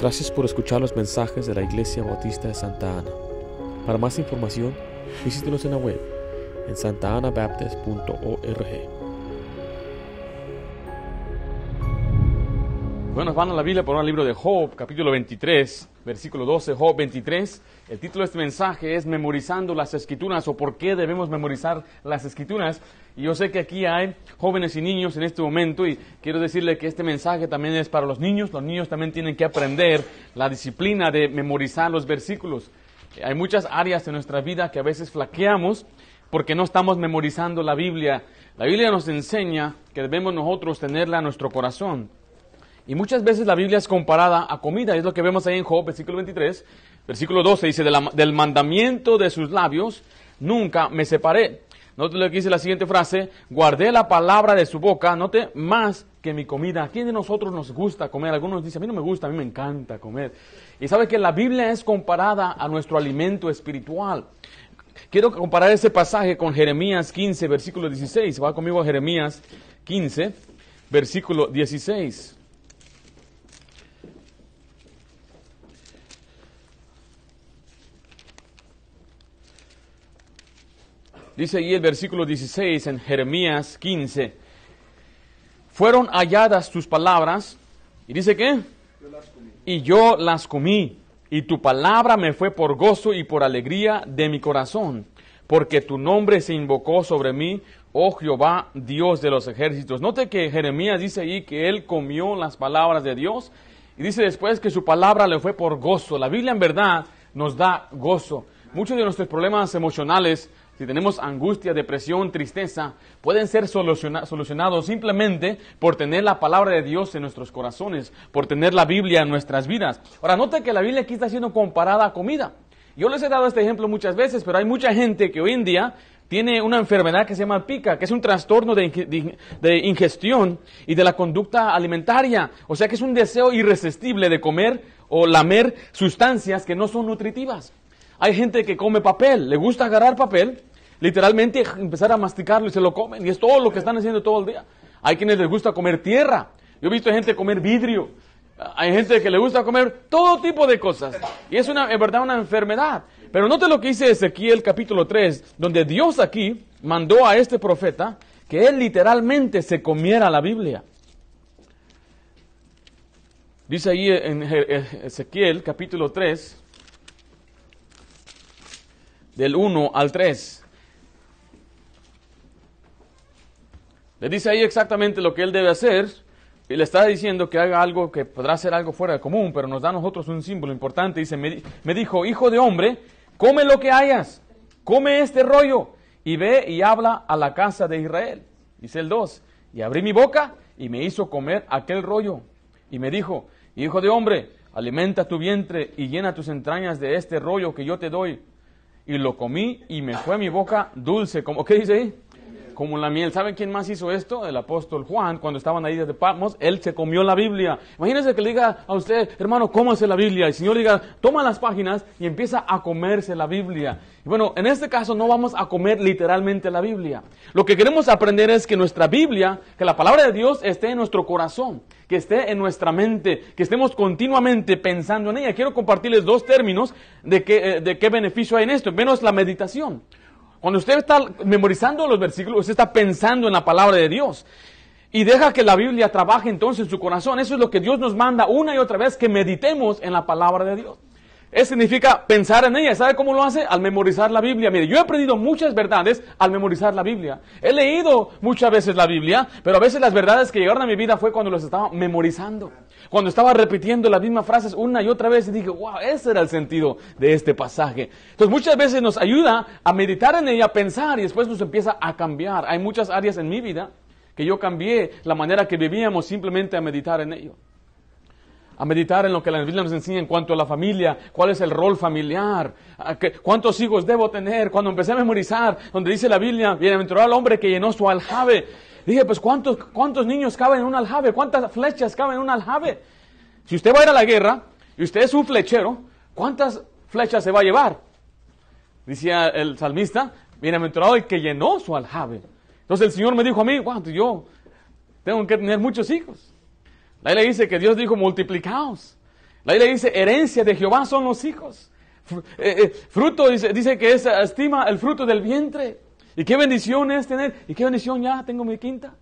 Gracias por escuchar los mensajes de la Iglesia Bautista de Santa Ana. Para más información, visítenos en la web en santaanabaptist.org. Bueno, van a la Biblia por un libro de Job, capítulo 23, versículo 12, Job 23. El título de este mensaje es Memorizando las Escrituras o por qué debemos memorizar las Escrituras. Y yo sé que aquí hay jóvenes y niños en este momento y quiero decirle que este mensaje también es para los niños. Los niños también tienen que aprender la disciplina de memorizar los versículos. Hay muchas áreas de nuestra vida que a veces flaqueamos porque no estamos memorizando la Biblia. La Biblia nos enseña que debemos nosotros tenerla en nuestro corazón. Y muchas veces la Biblia es comparada a comida, es lo que vemos ahí en Job, versículo 23, versículo 12, dice, del mandamiento de sus labios nunca me separé. Note lo que dice la siguiente frase, guardé la palabra de su boca, note, más que mi comida. ¿A quién de nosotros nos gusta comer? Algunos dicen, a mí no me gusta, a mí me encanta comer. Y sabe que la Biblia es comparada a nuestro alimento espiritual. Quiero comparar ese pasaje con Jeremías 15, versículo 16. Va conmigo a Jeremías 15, versículo 16. Dice ahí el versículo 16 en Jeremías 15. Fueron halladas tus palabras. ¿Y dice qué? y yo las comí. Y tu palabra me fue por gozo y por alegría de mi corazón. Porque tu nombre se invocó sobre mí, oh Jehová, Dios de los ejércitos. Note que Jeremías dice ahí que él comió las palabras de Dios. Y dice después que su palabra le fue por gozo. La Biblia en verdad nos da gozo. Muchos de nuestros problemas emocionales si tenemos angustia, depresión, tristeza, pueden ser solucionados simplemente por tener la palabra de Dios en nuestros corazones, por tener la Biblia en nuestras vidas. Ahora, nota que la Biblia aquí está siendo comparada a comida. Yo les he dado este ejemplo muchas veces, pero hay mucha gente que hoy en día tiene una enfermedad que se llama pica, que es un trastorno de, de, ingestión y de la conducta alimentaria. O sea que es un deseo irresistible de comer o lamer sustancias que no son nutritivas. Hay gente que come papel, le gusta agarrar papel, literalmente empezar a masticarlo y se lo comen. Y es todo lo que están haciendo todo el día. Hay quienes les gusta comer tierra. Yo he visto gente comer vidrio. Hay gente que le gusta comer todo tipo de cosas. Y es una, verdad una enfermedad. Pero note lo que dice Ezequiel capítulo 3, donde Dios aquí mandó a este profeta que él literalmente se comiera la Biblia. Dice ahí en Ezequiel capítulo 3, del 1 al 3. Le dice ahí exactamente lo que él debe hacer y le está diciendo que haga algo que podrá ser algo fuera de común, pero nos da a nosotros un símbolo importante. Dice, me, me dijo, hijo de hombre, come lo que hayas, come este rollo y ve y habla a la casa de Israel. Dice el 2, y abrí mi boca y me hizo comer aquel rollo. Y me dijo, hijo de hombre, alimenta tu vientre y llena tus entrañas de este rollo que yo te doy y lo comí y me fue a mi boca dulce, como, ¿qué dice ahí? Como la miel. ¿Saben quién más hizo esto? El apóstol Juan, cuando estaban ahí de Patmos, él se comió la Biblia. Imagínense que le diga a usted, hermano, cómase la Biblia. Y el Señor diga, toma las páginas y empieza a comerse la Biblia. Bueno, en este caso no vamos a comer literalmente la Biblia. Lo que queremos aprender es que nuestra Biblia, que la palabra de Dios esté en nuestro corazón que esté en nuestra mente, que estemos continuamente pensando en ella. Quiero compartirles dos términos de qué, eh, de qué beneficio hay en esto. Menos la meditación. Cuando usted está memorizando los versículos, usted está pensando en la palabra de Dios. Y deja que la Biblia trabaje entonces en su corazón. Eso es lo que Dios nos manda una y otra vez, que meditemos en la palabra de Dios. Eso significa pensar en ella. ¿Sabe cómo lo hace? Al memorizar la Biblia. Mire, yo he aprendido muchas verdades al memorizar la Biblia. He leído muchas veces la Biblia, pero a veces las verdades que llegaron a mi vida fue cuando los estaba memorizando. Cuando estaba repitiendo las mismas frases una y otra vez y dije, wow, ese era el sentido de este pasaje. Entonces muchas veces nos ayuda a meditar en ella, a pensar y después nos empieza a cambiar. Hay muchas áreas en mi vida que yo cambié la manera que vivíamos simplemente a meditar en ello a meditar en lo que la Biblia nos enseña en cuanto a la familia, cuál es el rol familiar, cuántos hijos debo tener. Cuando empecé a memorizar, donde dice la Biblia, bienaventurado el hombre que llenó su aljave, dije, pues ¿cuántos, cuántos niños caben en un aljave, cuántas flechas caben en un aljave. Si usted va a ir a la guerra y usted es un flechero, ¿cuántas flechas se va a llevar? Decía el salmista, bienaventurado el que llenó su aljave. Entonces el Señor me dijo a mí, ¿cuánto? Yo tengo que tener muchos hijos. La le dice que Dios dijo multiplicaos. La Biblia dice, herencia de Jehová son los hijos. Eh, eh, fruto, dice, dice que es, estima el fruto del vientre. Y qué bendición es tener, y qué bendición ya tengo mi quinta.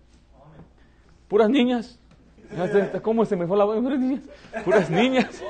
Puras niñas. ¿Cómo se me fue la voz? Puras niñas.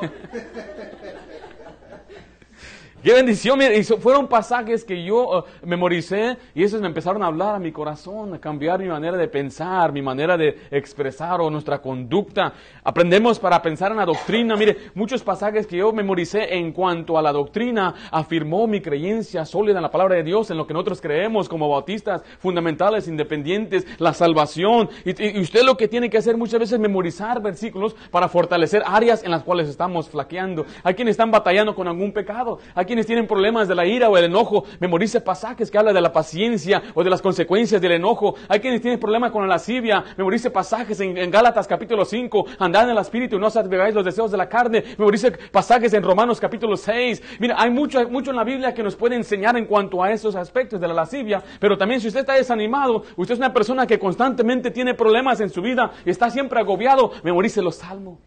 Qué bendición, y fueron pasajes que yo uh, memoricé y esos me empezaron a hablar a mi corazón, a cambiar mi manera de pensar, mi manera de expresar o nuestra conducta. Aprendemos para pensar en la doctrina. Mire, muchos pasajes que yo memoricé en cuanto a la doctrina afirmó mi creencia sólida en la palabra de Dios, en lo que nosotros creemos como bautistas, fundamentales, independientes, la salvación. Y, y usted lo que tiene que hacer muchas veces es memorizar versículos para fortalecer áreas en las cuales estamos flaqueando. Hay quienes están batallando con algún pecado. Hay quienes tienen problemas de la ira o el enojo, memorice pasajes que hablan de la paciencia o de las consecuencias del enojo. Hay quienes tienen problemas con la lascivia, memorice pasajes en, Gálatas capítulo 5, andad en el espíritu y no satisfagáis los deseos de la carne. Memorice pasajes en Romanos capítulo 6. Mira, hay mucho, mucho en la Biblia que nos puede enseñar en cuanto a esos aspectos de la lascivia, pero también si usted está desanimado, usted es una persona que constantemente tiene problemas en su vida y está siempre agobiado, memorice los salmos.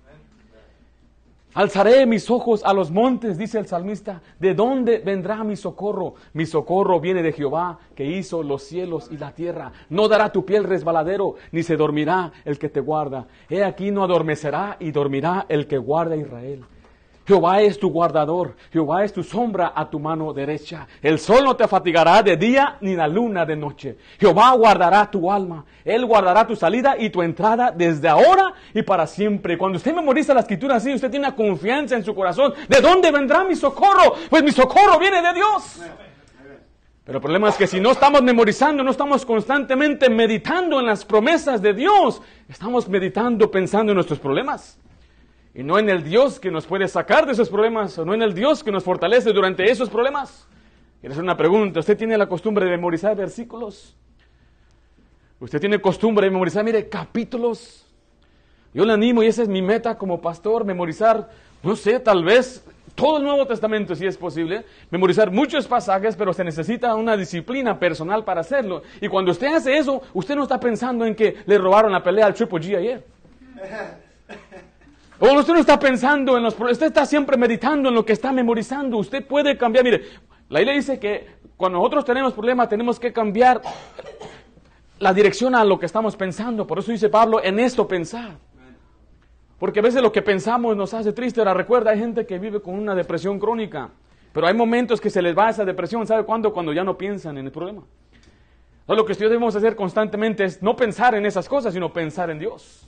Alzaré mis ojos a los montes, dice el salmista. ¿De dónde vendrá mi socorro? Mi socorro viene de Jehová, que hizo los cielos y la tierra. No dará tu piel resbaladero, ni se dormirá el que te guarda. He aquí no adormecerá y dormirá el que guarda a Israel. Jehová es tu guardador, Jehová es tu sombra a tu mano derecha. El sol no te fatigará de día ni la luna de noche. Jehová guardará tu alma, Él guardará tu salida y tu entrada desde ahora y para siempre. Cuando usted memoriza la escritura así, usted tiene confianza en su corazón. ¿De dónde vendrá mi socorro? Pues mi socorro viene de Dios. Pero el problema es que si no estamos memorizando, no estamos constantemente meditando en las promesas de Dios, estamos meditando pensando en nuestros problemas y no en el Dios que nos puede sacar de esos problemas, o no en el Dios que nos fortalece durante esos problemas. Quiero hacer una pregunta. ¿Usted tiene la costumbre de memorizar versículos? ¿Usted tiene costumbre de memorizar, mire, capítulos? Yo le animo, y esa es mi meta como pastor, memorizar, no sé, tal vez todo el Nuevo Testamento, si es posible, memorizar muchos pasajes, pero se necesita una disciplina personal para hacerlo. Y cuando usted hace eso, usted no está pensando en que le robaron la pelea al Triple G ayer. O usted no está pensando en los problemas, usted está siempre meditando en lo que está memorizando. Usted puede cambiar. Mire, la Biblia dice que cuando nosotros tenemos problemas tenemos que cambiar la dirección a lo que estamos pensando. Por eso dice Pablo, en esto pensar. Porque a veces lo que pensamos nos hace triste. Ahora recuerda, hay gente que vive con una depresión crónica. Pero hay momentos que se les va esa depresión. ¿Sabe cuándo? Cuando ya no piensan en el problema. Entonces, lo que debemos hacer constantemente es no pensar en esas cosas, sino pensar en Dios.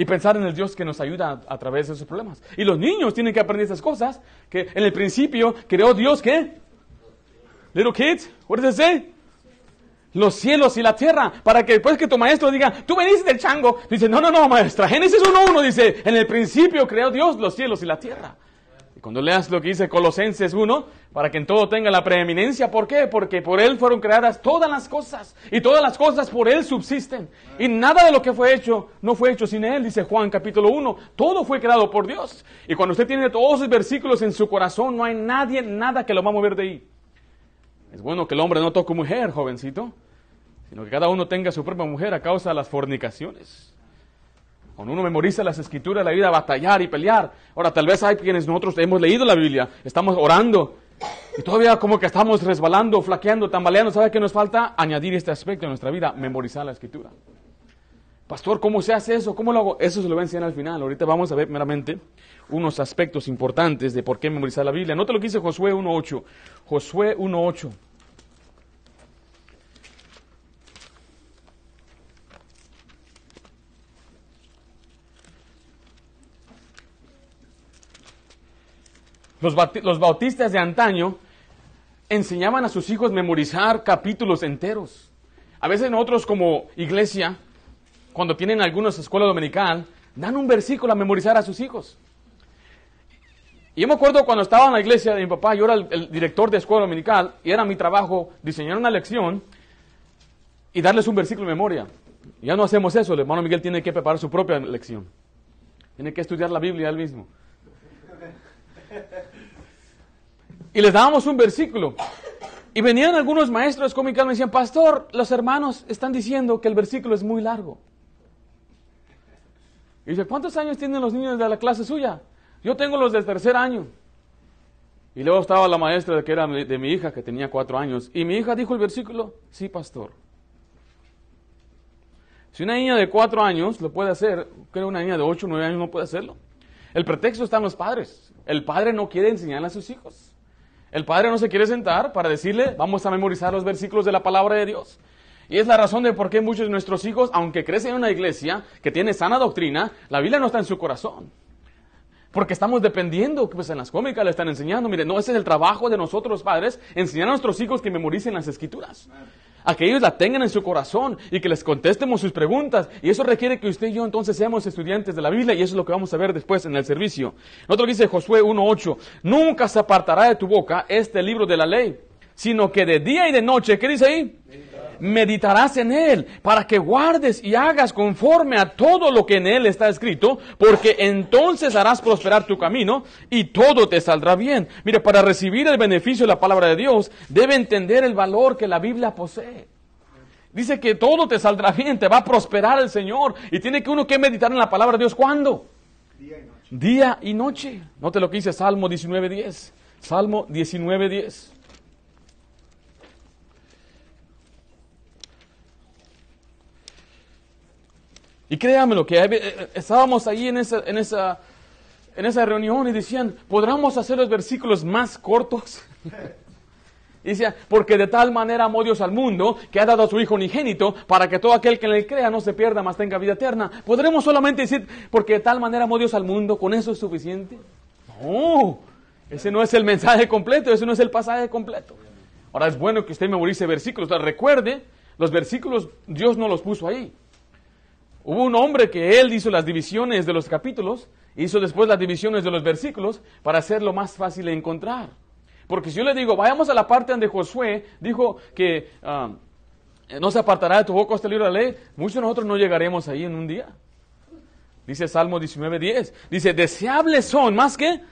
Y pensar en el Dios que nos ayuda a, través de esos problemas. Y los niños tienen que aprender esas cosas. Que en el principio creó Dios, ¿qué? Little kids, what does it say? Los cielos y la tierra. Para que después que tu maestro diga, tú veniste del chango. Dice, no, no, no, maestra. Génesis 1.1 dice, en el principio creó Dios los cielos y la tierra. Cuando leas lo que dice Colosenses 1, para que en todo tenga la preeminencia, ¿por qué? Porque por Él fueron creadas todas las cosas, y todas las cosas por Él subsisten. Y nada de lo que fue hecho no fue hecho sin Él, dice Juan capítulo 1. Todo fue creado por Dios. Y cuando usted tiene todos esos versículos en su corazón, no hay nadie, nada que lo va a mover de ahí. Es bueno que el hombre no toque mujer, jovencito, sino que cada uno tenga su propia mujer a causa de las fornicaciones. Cuando uno memoriza las escrituras, la vida a batallar y pelear. Ahora, tal vez hay quienes nosotros hemos leído la Biblia, estamos orando y todavía como que estamos resbalando, flaqueando, tambaleando. ¿Sabe qué nos falta? Añadir este aspecto en nuestra vida, memorizar la escritura. Pastor, ¿cómo se hace eso? ¿Cómo lo hago? Eso se lo voy a enseñar al final. Ahorita vamos a ver meramente unos aspectos importantes de por qué memorizar la Biblia. Note lo que dice Josué 1.8. Josué 1.8. Los, bautistas de antaño enseñaban a sus hijos memorizar capítulos enteros. A veces nosotros como iglesia, cuando tienen algunos escuela dominical, dan un versículo a memorizar a sus hijos. Y yo me acuerdo cuando estaba en la iglesia de mi papá, yo era el, director de escuela dominical y era mi trabajo diseñar una lección y darles un versículo de memoria. Ya no hacemos eso, el hermano Miguel tiene que preparar su propia lección. Tiene que estudiar la Biblia él mismo. Y les dábamos un versículo. Y venían algunos maestros cómicos y me decían, pastor, los hermanos están diciendo que el versículo es muy largo. Y dice, ¿cuántos años tienen los niños de la clase suya? Yo tengo los del tercer año. Y luego estaba la maestra que era de mi hija, que tenía cuatro años. Y mi hija dijo el versículo, sí, pastor. Si una niña de cuatro años lo puede hacer, creo una niña de ocho o nueve años no puede hacerlo. El pretexto está en los padres. El padre no quiere enseñarle a sus hijos. El padre no se quiere sentar para decirle, vamos a memorizar los versículos de la palabra de Dios. Y es la razón de por qué muchos de nuestros hijos, aunque crecen en una iglesia que tiene sana doctrina, la Biblia no está en su corazón. Porque estamos dependiendo, pues en las cómicas le están enseñando. Mire, no, ese es el trabajo de nosotros padres, enseñar a nuestros hijos que memoricen las escrituras. A que ellos la tengan en su corazón y que les contestemos sus preguntas. Y eso requiere que usted y yo entonces seamos estudiantes de la Biblia y eso es lo que vamos a ver después en el servicio. Otro dice Josué 1.8, nunca se apartará de tu boca este libro de la ley, sino que de día y de noche, ¿qué dice ahí? Meditarás en él, para que guardes y hagas conforme a todo lo que en él está escrito, porque entonces harás prosperar tu camino y todo te saldrá bien. Mire, para recibir el beneficio de la palabra de Dios, debe entender el valor que la Biblia posee. Dice que todo te saldrá bien, te va a prosperar el Señor. Y tiene que uno que meditar en la palabra de Dios. ¿Cuándo? Día y noche. Día y noche. Note lo que dice Salmo 19.10. Salmo 19.10. Y créanmelo, que eh, eh, estábamos ahí en esa, en, esa, en esa reunión y decían, ¿podríamos hacer los versículos más cortos? y decía, porque de tal manera amó Dios al mundo que ha dado a su Hijo unigénito para que todo aquel que le crea no se pierda, mas tenga vida eterna. ¿Podremos solamente decir, porque de tal manera amó Dios al mundo, con eso es suficiente? No, ese no es el mensaje completo, ese no es el pasaje completo. Ahora es bueno que usted memorice versículos. recuerde, los versículos Dios no los puso ahí. Hubo un hombre que él hizo las divisiones de los capítulos, hizo después las divisiones de los versículos para hacerlo más fácil de encontrar. Porque si yo le digo, vayamos a la parte donde Josué dijo que ah, no se apartará de tu boca este libro de la ley, muchos de nosotros no llegaremos ahí en un día. Dice Salmo 19.10. Dice, deseables son más que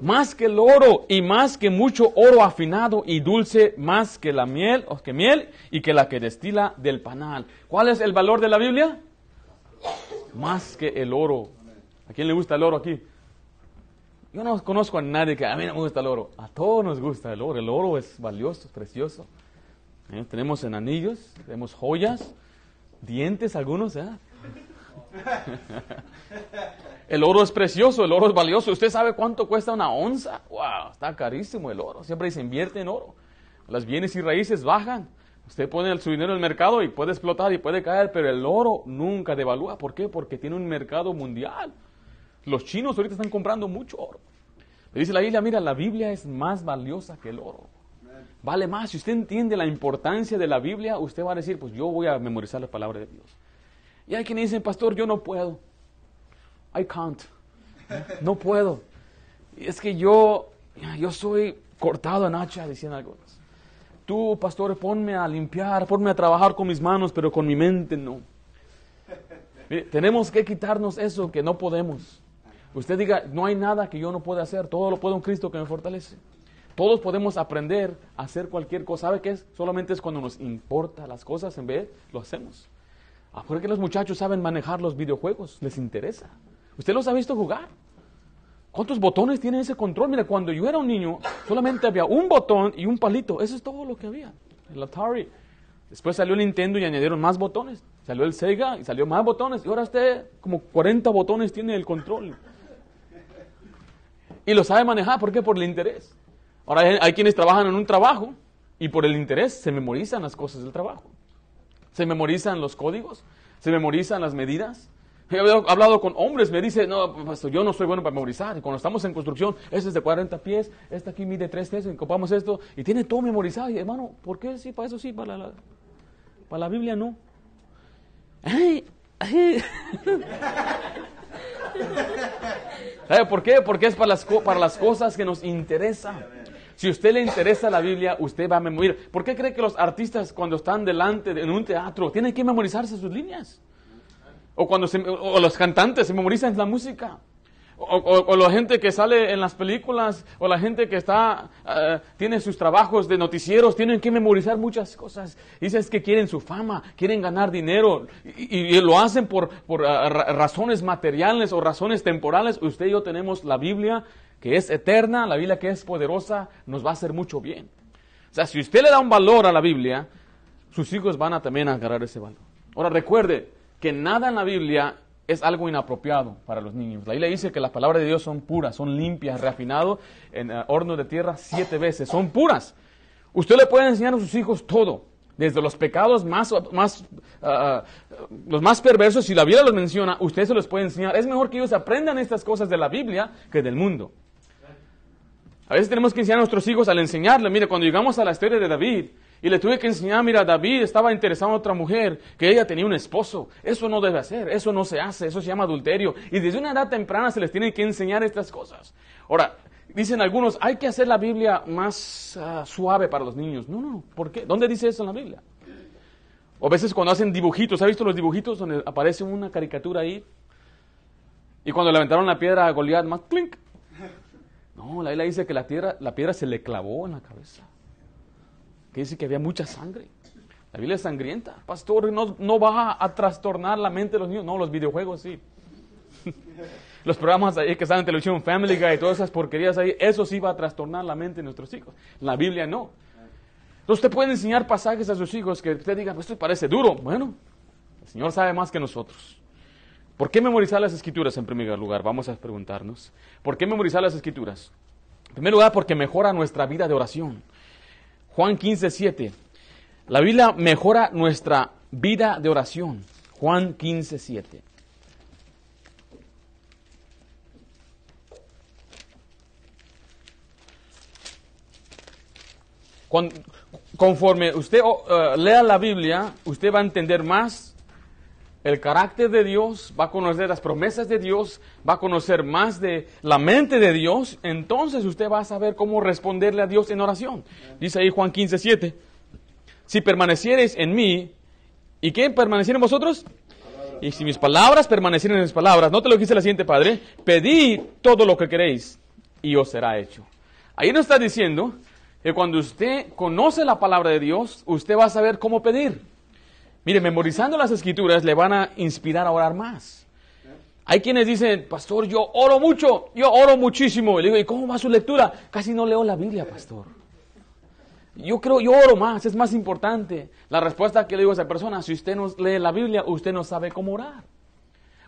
más que el oro y más que mucho oro afinado y dulce, más que la miel, o que miel y que la que destila del panal. ¿Cuál es el valor de la Biblia? Más que el oro. ¿A quién le gusta el oro aquí? Yo no conozco a nadie que a mí no me gusta el oro. A todos nos gusta el oro. El oro es valioso, es precioso. ¿Eh? Tenemos en anillos, tenemos joyas, dientes algunos. ¿eh? el oro es precioso, el oro es valioso. ¿Usted sabe cuánto cuesta una onza? ¡Wow! Está carísimo el oro. Siempre se invierte en oro. Las bienes y raíces bajan. Usted pone su dinero en el mercado y puede explotar y puede caer, pero el oro nunca devalúa. ¿Por qué? Porque tiene un mercado mundial. Los chinos ahorita están comprando mucho oro. Le dice la Biblia, mira, la Biblia es más valiosa que el oro. Vale más. Si usted entiende la importancia de la Biblia, usted va a decir, pues yo voy a memorizar la palabra de Dios. Y hay quienes dicen, pastor, yo no puedo. I can't. No puedo. Es que yo, yo soy cortado en hacha, decían algunos. Tú, pastor, ponme a limpiar, ponme a trabajar con mis manos, pero con mi mente no. tenemos que quitarnos eso que no podemos. Usted diga, no hay nada que yo no pueda hacer, todo lo puedo en Cristo que me fortalece. Todos podemos aprender a hacer cualquier cosa. ¿Sabe qué es? Solamente es cuando nos importa las cosas, en vez lo hacemos. Ah, que los muchachos saben manejar los videojuegos, les interesa. ¿Usted los ha visto jugar? ¿Cuántos botones tiene ese control? Mira, cuando yo era un niño, solamente había un botón y un palito. Eso es todo lo que había. El Atari. Después salió el Nintendo y añadieron más botones. Salió el Sega y salió más botones. Y ahora usted como 40 botones tiene el control. Y lo sabe manejar. ¿Por qué? Por el interés. Ahora hay, hay quienes trabajan en un trabajo y por el interés se memorizan las cosas del trabajo. Se memorizan los códigos, se memorizan las medidas, He hablado con hombres, me dice, no, yo no soy bueno para memorizar. Y cuando estamos en construcción, este es de 40 pies, este aquí mide 3 pies, ocupamos esto, y tiene todo memorizado. Y hermano, ¿por qué sí? Para eso sí, para la, para la Biblia no. ¿Sabe por qué? Porque es para las, para las cosas que nos interesan. Si usted le interesa la Biblia, usted va a memorizar. ¿Por qué cree que los artistas cuando están delante en un teatro tienen que memorizarse sus líneas? O, cuando los cantantes se memorizan la música. O, o- o la gente que sale en las películas, o la gente que está, eh, tiene sus trabajos de noticieros, tienen que memorizar muchas cosas. Dicen que quieren su fama, quieren ganar dinero, y, lo hacen por, por ah, ra- razones materiales o razones temporales. Usted y yo tenemos la Biblia que es eterna, la Biblia que es poderosa, nos va a hacer mucho bien. O sea, si usted le da un valor a la Biblia, sus hijos van a también agarrar ese valor. Ahora recuerde que nada en la Biblia es algo inapropiado para los niños. La Biblia dice que las palabras de Dios son puras, son limpias, refinado en eh, horno de tierra siete veces, son puras. Usted le puede enseñar a sus hijos todo, desde los pecados más, más ah, los más perversos, si la Biblia los menciona, usted se los puede enseñar. Es mejor que ellos aprendan estas cosas de la Biblia que del mundo. A veces tenemos que enseñar a nuestros hijos al enseñarle. Mire, cuando llegamos a la historia de David, y le tuve que enseñar, mira, David estaba interesado en otra mujer, que ella tenía un esposo. Eso no debe hacer, eso no se hace, eso se llama adulterio. Y desde una edad temprana se les tiene que enseñar estas cosas. Ahora, dicen algunos, hay que hacer la Biblia más ah, suave para los niños. No, no, ¿por qué? ¿Dónde dice eso en la Biblia? O a veces cuando hacen dibujitos, ¿ha visto los dibujitos donde aparece una caricatura ahí? Y cuando le aventaron la piedra a Goliat, más clink. No, la Biblia dice que la piedra, la piedra se le clavó en la cabeza. Que dice que había mucha sangre. La Biblia es sangrienta. Pastor, no, no va a trastornar la mente de los niños. No, los videojuegos sí. los programas ahí que están en televisión, Family Guy y todas esas porquerías ahí, eso sí va a trastornar la mente de nuestros hijos. La Biblia no. Entonces usted puede enseñar pasajes a sus hijos que usted diga, pues esto parece duro. Bueno, el Señor sabe más que nosotros. ¿Por qué memorizar las escrituras en primer lugar? Vamos a preguntarnos. ¿Por qué memorizar las escrituras? En primer lugar, porque mejora nuestra vida de oración. Juan 15, 7. La Biblia mejora nuestra vida de oración. Juan 15, 7. Con- conforme usted oh, eh, lea la Biblia, usted va a entender más el carácter de Dios, va a conocer las promesas de Dios, va a conocer más de la mente de Dios, entonces usted va a saber cómo responderle a Dios en oración. Dice ahí Juan 15, 7. Si permaneciereis en mí, ¿y qué permanecieren en vosotros? Y si mis palabras permanecieren en mis palabras, no te lo que dice la siguiente padre, pedid todo lo que queréis y os será hecho. Ahí nos está diciendo que cuando usted conoce la palabra de Dios, usted va a saber cómo pedir. Mire, memorizando las escrituras le van a inspirar a orar más. Hay quienes dicen, pastor, yo oro mucho, yo oro muchísimo. Y le digo, ¿y cómo va su lectura? Casi no leo la Biblia, pastor. Yo creo, yo oro más, es más importante. La respuesta que le digo a esa persona, si usted no lee la Biblia, usted no sabe cómo orar.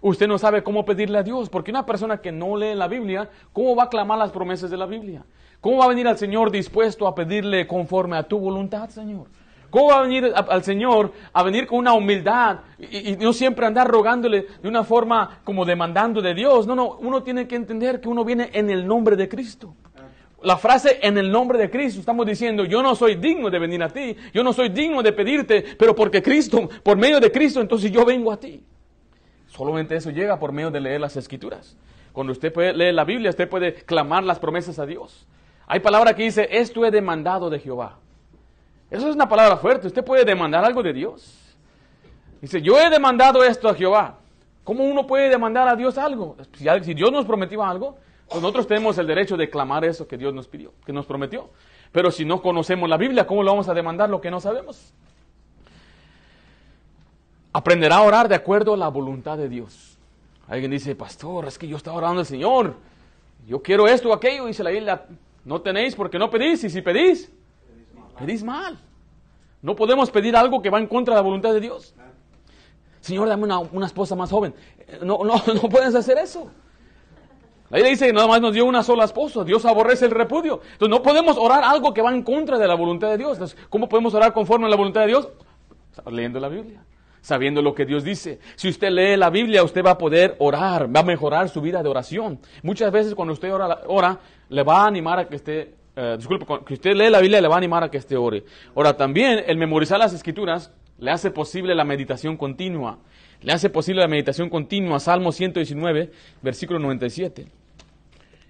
Usted no sabe cómo pedirle a Dios, porque una persona que no lee la Biblia, ¿cómo va a clamar las promesas de la Biblia? ¿Cómo va a venir al Señor dispuesto a pedirle conforme a tu voluntad, Señor? ¿Cómo va a venir al Señor a venir con una humildad y, y no siempre andar rogándole de una forma como demandando de Dios? No, no, uno tiene que entender que uno viene en el nombre de Cristo. La frase en el nombre de Cristo, estamos diciendo, yo no soy digno de venir a ti, yo no soy digno de pedirte, pero porque Cristo, por medio de Cristo, entonces yo vengo a ti. Solamente eso llega por medio de leer las escrituras. Cuando usted puede leer la Biblia, usted puede clamar las promesas a Dios. Hay palabra que dice, esto he demandado de Jehová. Eso es una palabra fuerte. Usted puede demandar algo de Dios. Dice, yo he demandado esto a Jehová. ¿Cómo uno puede demandar a Dios algo? Si, Dios nos prometió algo, pues nosotros tenemos el derecho de clamar eso que Dios nos pidió, que nos prometió. Pero si no conocemos la Biblia, ¿cómo lo vamos a demandar lo que no sabemos? Aprenderá a orar de acuerdo a la voluntad de Dios. Alguien dice, pastor, es que yo estaba orando al Señor. Yo quiero esto o aquello. Dice la Biblia, no tenéis porque no pedís. Y si pedís, pedís mal. No podemos pedir algo que va en contra de la voluntad de Dios. Señor, dame una, una esposa más joven. Eh, No, no, no puedes hacer eso. La Biblia dice que nada más nos dio una sola esposa. Dios aborrece el repudio. Entonces no podemos orar algo que va en contra de la voluntad de Dios. ¿cómo podemos orar conforme a la voluntad de Dios? Leyendo la Biblia. Sabiendo lo que Dios dice. Si usted lee la Biblia, usted va a poder orar, va a mejorar su vida de oración. Muchas veces cuando usted ora, ora le va a animar a que esté, eh, disculpe, que usted lee la Biblia le va a animar a que esté ore. Ahora también el memorizar las escrituras le hace posible la meditación continua. Le hace posible la meditación continua. Salmo 119, versículo 97.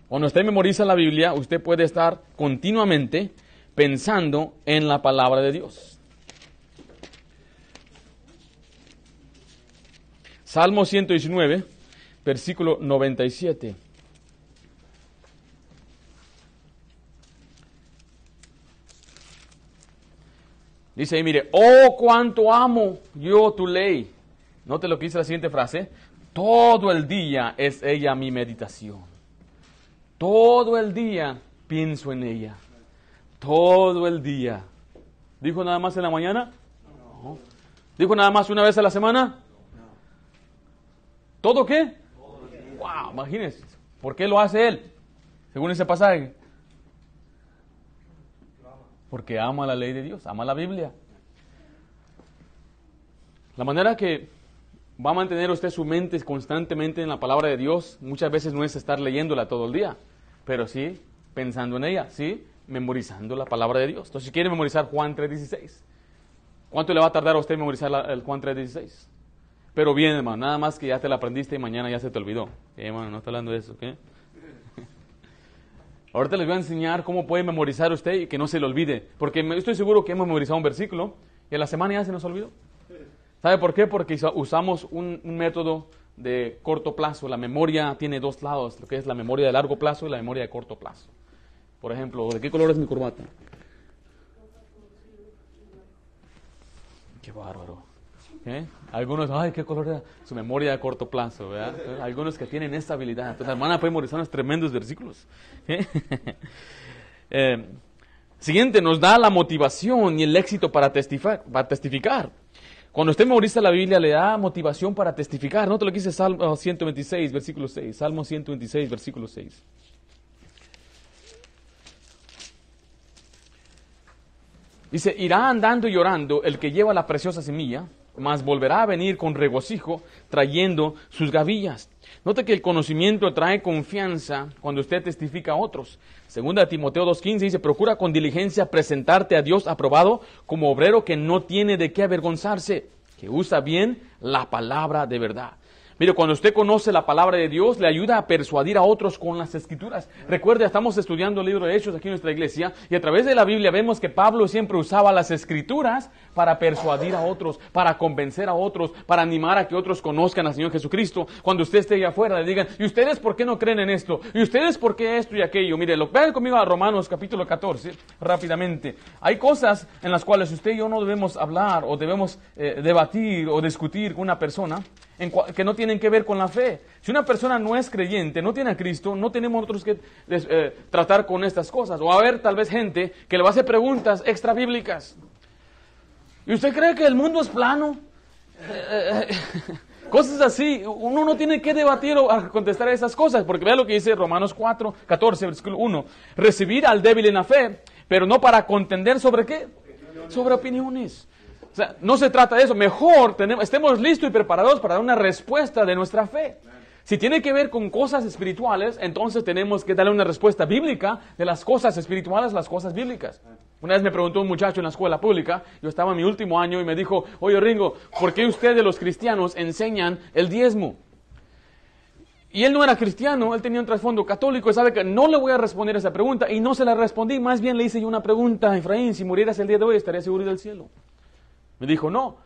Cuando usted memoriza la Biblia, usted puede estar continuamente pensando en la palabra de Dios. Salmo 119, versículo 97. Dice ahí, mire, oh, cuánto amo yo tu ley. Note lo que dice la siguiente frase. Todo el día es ella mi meditación. Todo el día pienso en ella. Todo el día. ¿Dijo nada más en la mañana? No. ¿Dijo nada más una vez a la semana? ¿Todo qué? Wow, imagínense. ¿Por qué lo hace él? Según ese pasaje. Porque ama la ley de Dios, ama la Biblia. La manera que va a mantener usted su mente constantemente en la palabra de Dios, muchas veces no es estar leyéndola todo el día, pero sí pensando en ella, sí memorizando la palabra de Dios. Entonces, si quiere memorizar Juan 3.16, ¿cuánto le va a tardar a usted memorizar el Juan 3.16? Pero bien, hermano, nada más que ya te la aprendiste y mañana ya se te olvidó. Eh, hermano, no está hablando de eso, ¿qué? Ahorita les voy a enseñar cómo puede memorizar usted y que no se le olvide. Porque estoy seguro que hemos memorizado un versículo y a la semana ya se nos olvidó. ¿Sabe por qué? Porque usamos un, método de corto plazo. La memoria tiene dos lados, lo que es la memoria de largo plazo y la memoria de corto plazo. Por ejemplo, ¿de qué color es mi corbata? Qué bárbaro. ¿Eh? Algunos, ay, qué color era su memoria de corto plazo. Algunos que tienen esta habilidad. Entonces, la hermana puede memorizar unos tremendos versículos. ¿Eh? Siguiente, nos da la motivación y el éxito para testificar, para testificar. Cuando usted memoriza la Biblia, le da motivación para testificar. No te lo que dice Salmo 126, versículo 6. Salmo 126, versículo 6. Dice, irá andando y llorando el que lleva la preciosa semilla mas volverá a venir con regocijo trayendo sus gavillas. Note que el conocimiento trae confianza cuando usted testifica a otros. Segunda Timoteo 2.15 dice, procura con diligencia presentarte a Dios aprobado como obrero que no tiene de qué avergonzarse, que usa bien la palabra de verdad. Mire, cuando usted conoce la palabra de Dios, le ayuda a persuadir a otros con las escrituras. Recuerde, estamos estudiando el libro de Hechos aquí en nuestra iglesia y a través de la Biblia vemos que Pablo siempre usaba las escrituras para persuadir a otros, para convencer a otros, para animar a que otros conozcan al Señor Jesucristo. Cuando usted esté allá afuera, le digan, ¿y ustedes por qué no creen en esto? ¿Y ustedes por qué esto y aquello? Mire, lo, conmigo a Romanos capítulo 14, rápidamente. Hay cosas en las cuales usted y yo no debemos hablar o debemos eh, debatir o discutir con una persona que no tienen que ver con la fe. Si una persona no es creyente, no tiene a Cristo, no tenemos nosotros que eh, tratar con estas cosas. O a haber tal vez gente que le va a hacer preguntas extra bíblicas. ¿Y usted cree que el mundo es plano? Cosas así. Uno no tiene que debatir o contestar a esas cosas, porque vea lo que dice Romanos 4, 14, versículo 1. Recibir al débil en la fe, pero no para contender sobre qué? Sobre opiniones. O sea, no se trata de eso. Mejor tenemos, estemos listos y preparados para dar una respuesta de nuestra fe. Si tiene que ver con cosas espirituales, entonces tenemos que darle una respuesta bíblica de las cosas espirituales, las cosas bíblicas. Una vez me preguntó un muchacho en la escuela pública, yo estaba en mi último año y me dijo, oye Ringo, ¿por qué ustedes los cristianos enseñan el diezmo? Y él no era cristiano, él tenía un trasfondo católico y sabe que no le voy a responder esa pregunta y no se la respondí, más bien le hice yo una pregunta, Efraín, si murieras el día de hoy estarías seguro del cielo. Me dijo, no.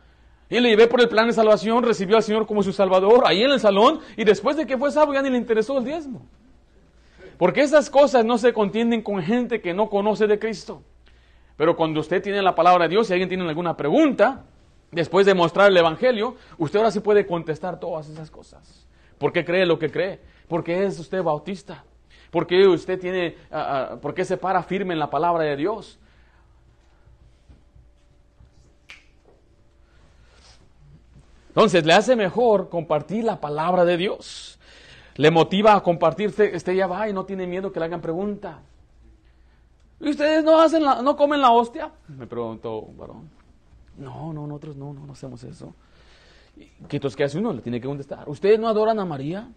Y le llevé por el plan de salvación, recibió al Señor como su Salvador, ahí en el salón, y después de que fue salvo ya ni le interesó el diezmo. Porque esas cosas no se contienden con gente que no conoce de Cristo. Pero cuando usted tiene la palabra de Dios y alguien tiene alguna pregunta, después de mostrar el Evangelio, usted ahora sí puede contestar todas esas cosas. ¿Por qué cree lo que cree? Porque es usted bautista. ¿Por qué usted tiene, ah, ah, por qué se para firme en la palabra de Dios? Entonces, le hace mejor compartir la palabra de Dios. Le motiva a compartir. Este ya va y no tiene miedo que le hagan pregunta. ¿Y ustedes no, hacen no comen la hostia? Me preguntó un varón. No, no, nosotros no, no, no hacemos eso. ¿Qué, entonces, ¿qué hace uno? Le tiene que contestar. ¿Ustedes no adoran a María?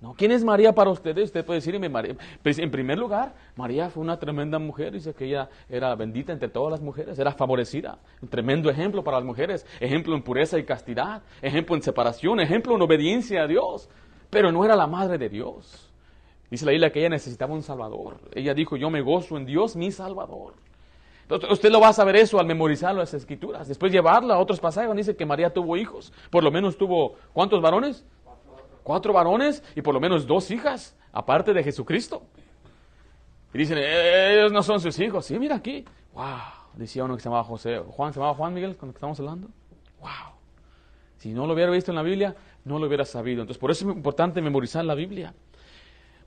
No, ¿quién es María para ustedes? Usted puede decirme María. Pues, en primer lugar, María fue una tremenda mujer, dice que ella era bendita entre todas las mujeres, era favorecida, un tremendo ejemplo para las mujeres, ejemplo en pureza y castidad, ejemplo en separación, ejemplo en obediencia a Dios, pero no era la madre de Dios. Dice la isla que ella necesitaba un salvador. Ella dijo, yo me gozo en Dios, mi salvador. Entonces, usted lo va a saber eso al memorizar las escrituras. Después llevarla a otros pasajes, dice que María tuvo hijos. Por lo menos tuvo, ¿cuántos varones? Cuatro varones y por lo menos dos hijas, aparte de Jesucristo. Y dicen, ellos no son sus hijos. Sí, mira aquí. ¡Wow! Decía uno que se llamaba José. Juan, ¿se llamaba Juan Miguel con el que estamos hablando? ¡Wow! Si no lo hubiera visto en la Biblia, no lo hubiera sabido. Entonces, por eso es importante memorizar la Biblia.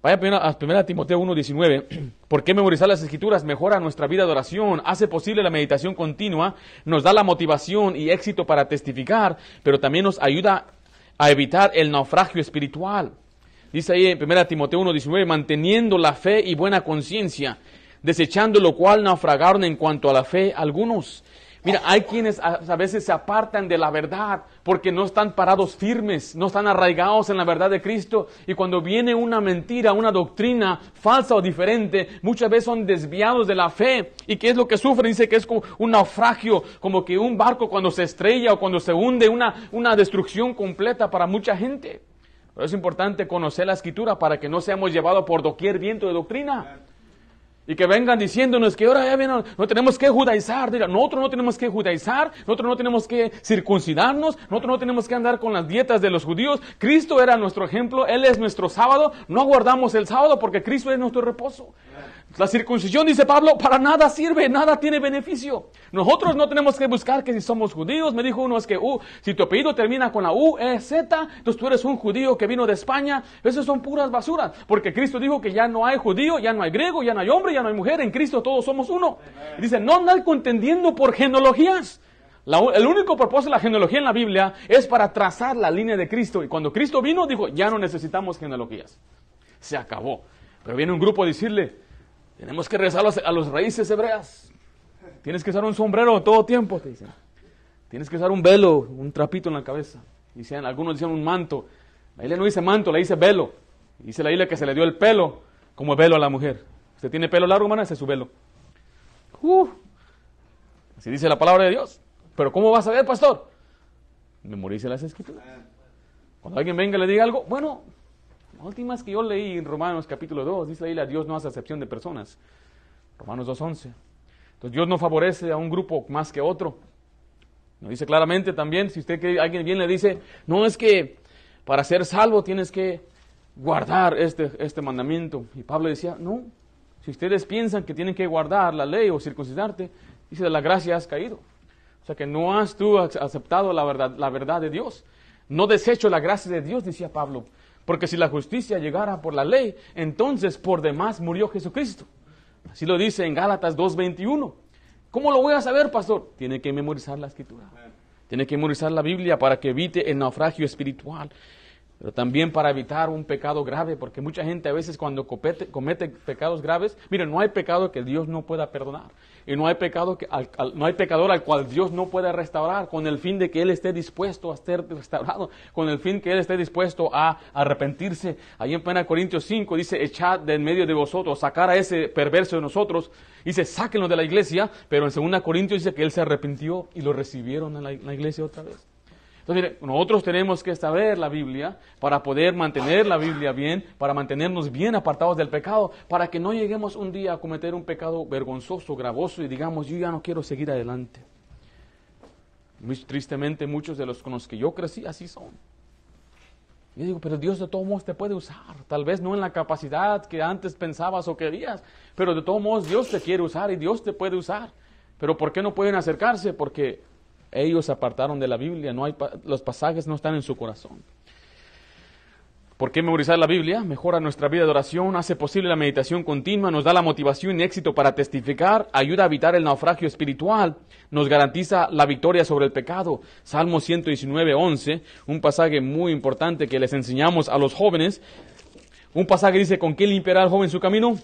Vaya a 1 Timoteo 1.19. ¿Por qué memorizar las escrituras? Mejora nuestra vida de oración, hace posible la meditación continua, nos da la motivación y éxito para testificar, pero también nos ayuda a evitar el naufragio espiritual. Dice ahí en 1 Timoteo 1.19, manteniendo la fe y buena conciencia, desechando lo cual naufragaron en cuanto a la fe algunos. Mira, hay quienes a, veces se apartan de la verdad porque no están parados firmes, no están arraigados en la verdad de Cristo. Y cuando viene una mentira, una doctrina falsa o diferente, muchas veces son desviados de la fe. ¿Y qué es lo que sufren? Dice que es como un naufragio, como que un barco cuando se estrella o cuando se hunde, una, una destrucción completa para mucha gente. Pero es importante conocer la escritura para que no seamos llevados por doquier viento de doctrina. Y que vengan diciéndonos que ahora ya vienen, no tenemos que judaizar. Diga, nosotros no tenemos que judaizar, nosotros no tenemos que circuncidarnos, nosotros no tenemos que andar con las dietas de los judíos. Cristo era nuestro ejemplo, Él es nuestro sábado. No guardamos el sábado porque Cristo es nuestro reposo. La circuncisión, dice Pablo, para nada sirve, nada tiene beneficio. Nosotros no tenemos que buscar que si somos judíos, me dijo uno, es que uh, si tu apellido termina con la U, E, Z, entonces tú eres un judío que vino de España. Esas son puras basuras, porque Cristo dijo que ya no hay judío, ya no hay griego, ya no hay hombre, ya no hay mujer, en Cristo todos somos uno. Y dice, no andar contendiendo por genealogías. el único propósito de la genealogía en la Biblia es para trazar la línea de Cristo. Y cuando Cristo vino, dijo, ya no necesitamos genealogías. Se acabó. Pero viene un grupo a decirle, tenemos que rezar a los raíces hebreas. Tienes que usar un sombrero todo tiempo, te dicen. Tienes que usar un velo, un trapito en la cabeza. Dicen, algunos dicen un manto. La isla no dice manto, la dice velo. Dice la isla que se le dio el pelo como velo a la mujer. Usted tiene pelo largo, hermana, ese es su velo. Uh, así dice la palabra de Dios. Pero ¿cómo vas a ver, pastor? Memorice las escrituras. Cuando alguien venga y le diga algo, bueno, últimas que yo leí en Romanos capítulo 2, dice ahí, Dios no hace excepción de personas. Romanos 2.11. Entonces Dios no favorece a un grupo más que otro. Nos dice claramente también, si usted que alguien bien le dice, no es que para ser salvo tienes que guardar este, este mandamiento. Y Pablo decía, no, si ustedes piensan que tienen que guardar la ley o circuncidarte, dice, la gracia has caído. O sea que no has tú aceptado la verdad, la verdad de Dios. No desecho la gracia de Dios, decía Pablo. Porque si la justicia llegara por la ley, entonces por demás murió Jesucristo. Así lo dice en Gálatas 2.21. ¿Cómo lo voy a saber, pastor? Tiene que memorizar la escritura. Tiene que memorizar la Biblia para que evite el naufragio espiritual pero también para evitar un pecado grave, porque mucha gente a veces cuando comete, pecados graves, miren, no hay pecado que Dios no pueda perdonar, y no hay, pecado que, no hay pecador al cual Dios no pueda restaurar, con el fin de que Él esté dispuesto a ser restaurado, con el fin que Él esté dispuesto a arrepentirse. Ahí en 1 Corintios 5 dice, echad de en medio de vosotros, sacar a ese perverso de nosotros, dice, sáquenlo de la iglesia, pero en 2 Corintios dice que Él se arrepintió y lo recibieron en la iglesia otra vez. Entonces, nosotros tenemos que saber la Biblia para poder mantener la Biblia bien, para mantenernos bien apartados del pecado, para que no lleguemos un día a cometer un pecado vergonzoso, gravoso y digamos, yo ya no quiero seguir adelante. Muy tristemente, muchos de los con los que yo crecí así son. Yo digo, pero Dios de todos modos te puede usar. Tal vez no en la capacidad que antes pensabas o querías, pero de todos modos Dios te quiere usar y Dios te puede usar. Pero ¿por qué no pueden acercarse? Porque ellos se apartaron de la Biblia, no hay, los pasajes no están en su corazón. ¿Por qué memorizar la Biblia? Mejora nuestra vida de oración, hace posible la meditación continua, nos da la motivación y éxito para testificar, ayuda a evitar el naufragio espiritual, nos garantiza la victoria sobre el pecado. Salmo 119, 11, un pasaje muy importante que les enseñamos a los jóvenes. Un pasaje dice, ¿con qué limpiará el joven su camino?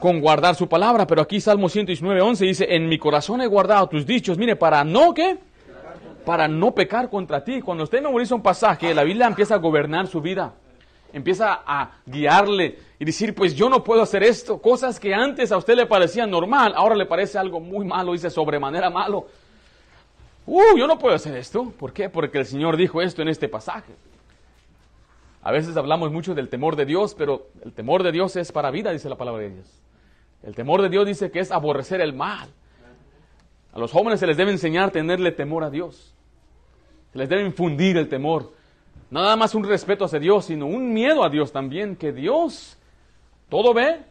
Con guardar su palabra, pero aquí Salmo 119, 11 dice, en mi corazón he guardado tus dichos, mire, para no que, para no pecar contra ti. Cuando usted memoriza un pasaje, la Biblia empieza a gobernar su vida, empieza a guiarle y decir, pues yo no puedo hacer esto, cosas que antes a usted le parecían normal, ahora le parece algo muy malo, dice sobremanera malo. Uh, yo no puedo hacer esto. ¿Por qué? Porque el Señor dijo esto en este pasaje. A veces hablamos mucho del temor de Dios, pero el temor de Dios es para vida, dice la palabra de Dios. El temor de Dios dice que es aborrecer el mal. A los jóvenes se les debe enseñar a tenerle temor a Dios. Se les debe infundir el temor. Nada más un respeto hacia Dios, sino un miedo a Dios también, que Dios todo ve,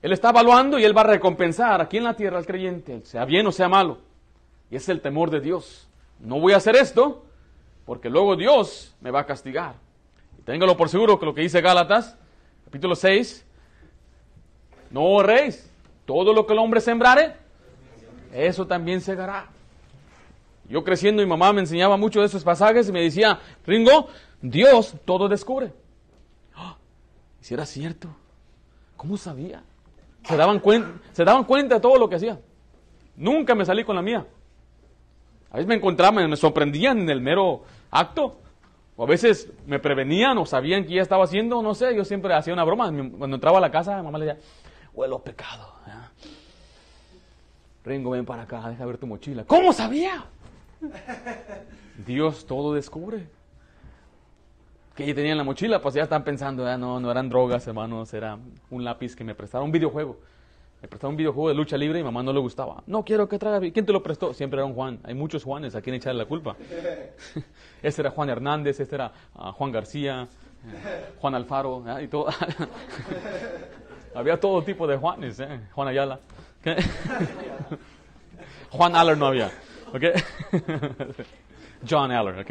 Él está evaluando y Él va a recompensar aquí en la tierra al creyente, sea bien o sea malo. Y es el temor de Dios. No voy a hacer esto porque luego Dios me va a castigar. Y téngalo por seguro que lo que dice Gálatas, capítulo 6, no reis, todo lo que el hombre sembrare, eso también segará. Yo creciendo, mi mamá me enseñaba mucho de esos pasajes y me decía, Ringo, Dios todo descubre. ¡Ah! si era cierto, ¿cómo sabía? Se daban, se daban cuenta de todo lo que hacía. Nunca me salí con la mía. A veces me encontraban, me sorprendían en el mero acto. O a veces me prevenían o sabían que ya estaba haciendo, no sé, yo siempre hacía una broma. Cuando entraba a la casa, mamá le decía, huelo pecado. Ringo, ven para acá, deja ver tu mochila. ¿Cómo sabía? Dios todo descubre. Que yo tenía en la mochila, pues ya están pensando, ah, no, no eran drogas, hermanos, era un lápiz que me prestaron, un videojuego. Me prestaron un videojuego de lucha libre y mamá no le gustaba. No quiero que traiga. ¿Quién te lo prestó? Siempre era un Juan. Hay muchos Juanes a quien echarle la culpa. este era Juan Hernández, este era ah, Juan García, Juan Alfaro, y todo. había todo tipo de Juanes, ¿eh? Juan Ayala. Juan Aller no había. ¿Ok? John Aller, ¿ok?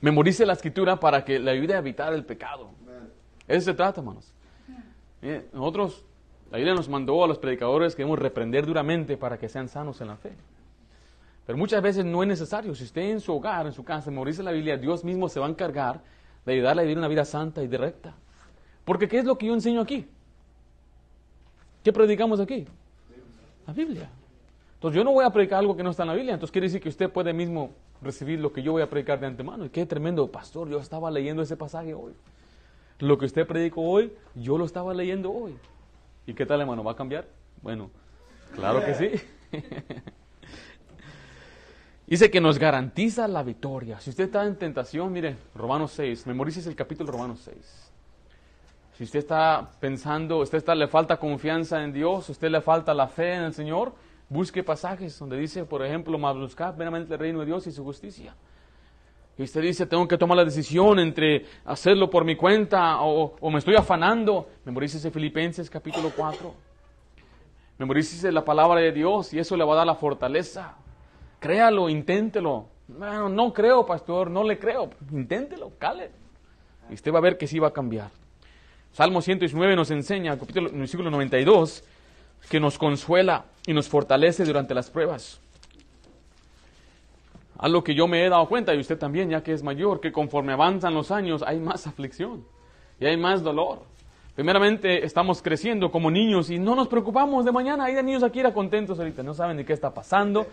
Memorice la escritura para que le ayude a evitar el pecado. Eso se trata, hermanos. nosotros, la Biblia nos mandó a los predicadores que debemos reprender duramente para que sean sanos en la fe. Pero muchas veces no es necesario. Si usted en su hogar, en su casa, memoriza la Biblia, Dios mismo se va a encargar de ayudarle a vivir una vida santa y directa. Porque ¿qué es lo que yo enseño aquí? ¿Qué predicamos aquí? La Biblia. Entonces yo no voy a predicar algo que no está en la Biblia, entonces quiere decir que usted puede mismo recibir lo que yo voy a predicar de antemano. Y qué tremendo, pastor, yo estaba leyendo ese pasaje hoy. Lo que usted predicó hoy, yo lo estaba leyendo hoy. ¿Y qué tal, hermano? ¿Va a cambiar? Bueno, claro que sí. Dice que nos garantiza la victoria. Si usted está en tentación, mire, Romanos 6, memorices el capítulo Romanos 6. Si usted está pensando, usted está, le falta confianza en Dios, usted le falta la fe en el Señor, Busque pasajes donde dice, por ejemplo, más buscar el reino de Dios y su justicia. Y usted dice, tengo que tomar la decisión entre hacerlo por mi cuenta o, me estoy afanando. Memorícese Filipenses capítulo 4. Memorícese la palabra de Dios y eso le va a dar la fortaleza. Créalo, inténtelo. No, no creo, pastor, no le creo. Inténtelo, cale. Y usted va a ver que sí va a cambiar. Salmo 119 nos enseña, capítulo, versículo 92, que nos consuela y nos fortalece durante las pruebas. Algo que yo me he dado cuenta, y usted también, ya que es mayor, que conforme avanzan los años hay más aflicción y hay más dolor. Primeramente estamos creciendo como niños y no nos preocupamos de mañana. Hay de niños aquí era contentos ahorita, no saben de qué está pasando.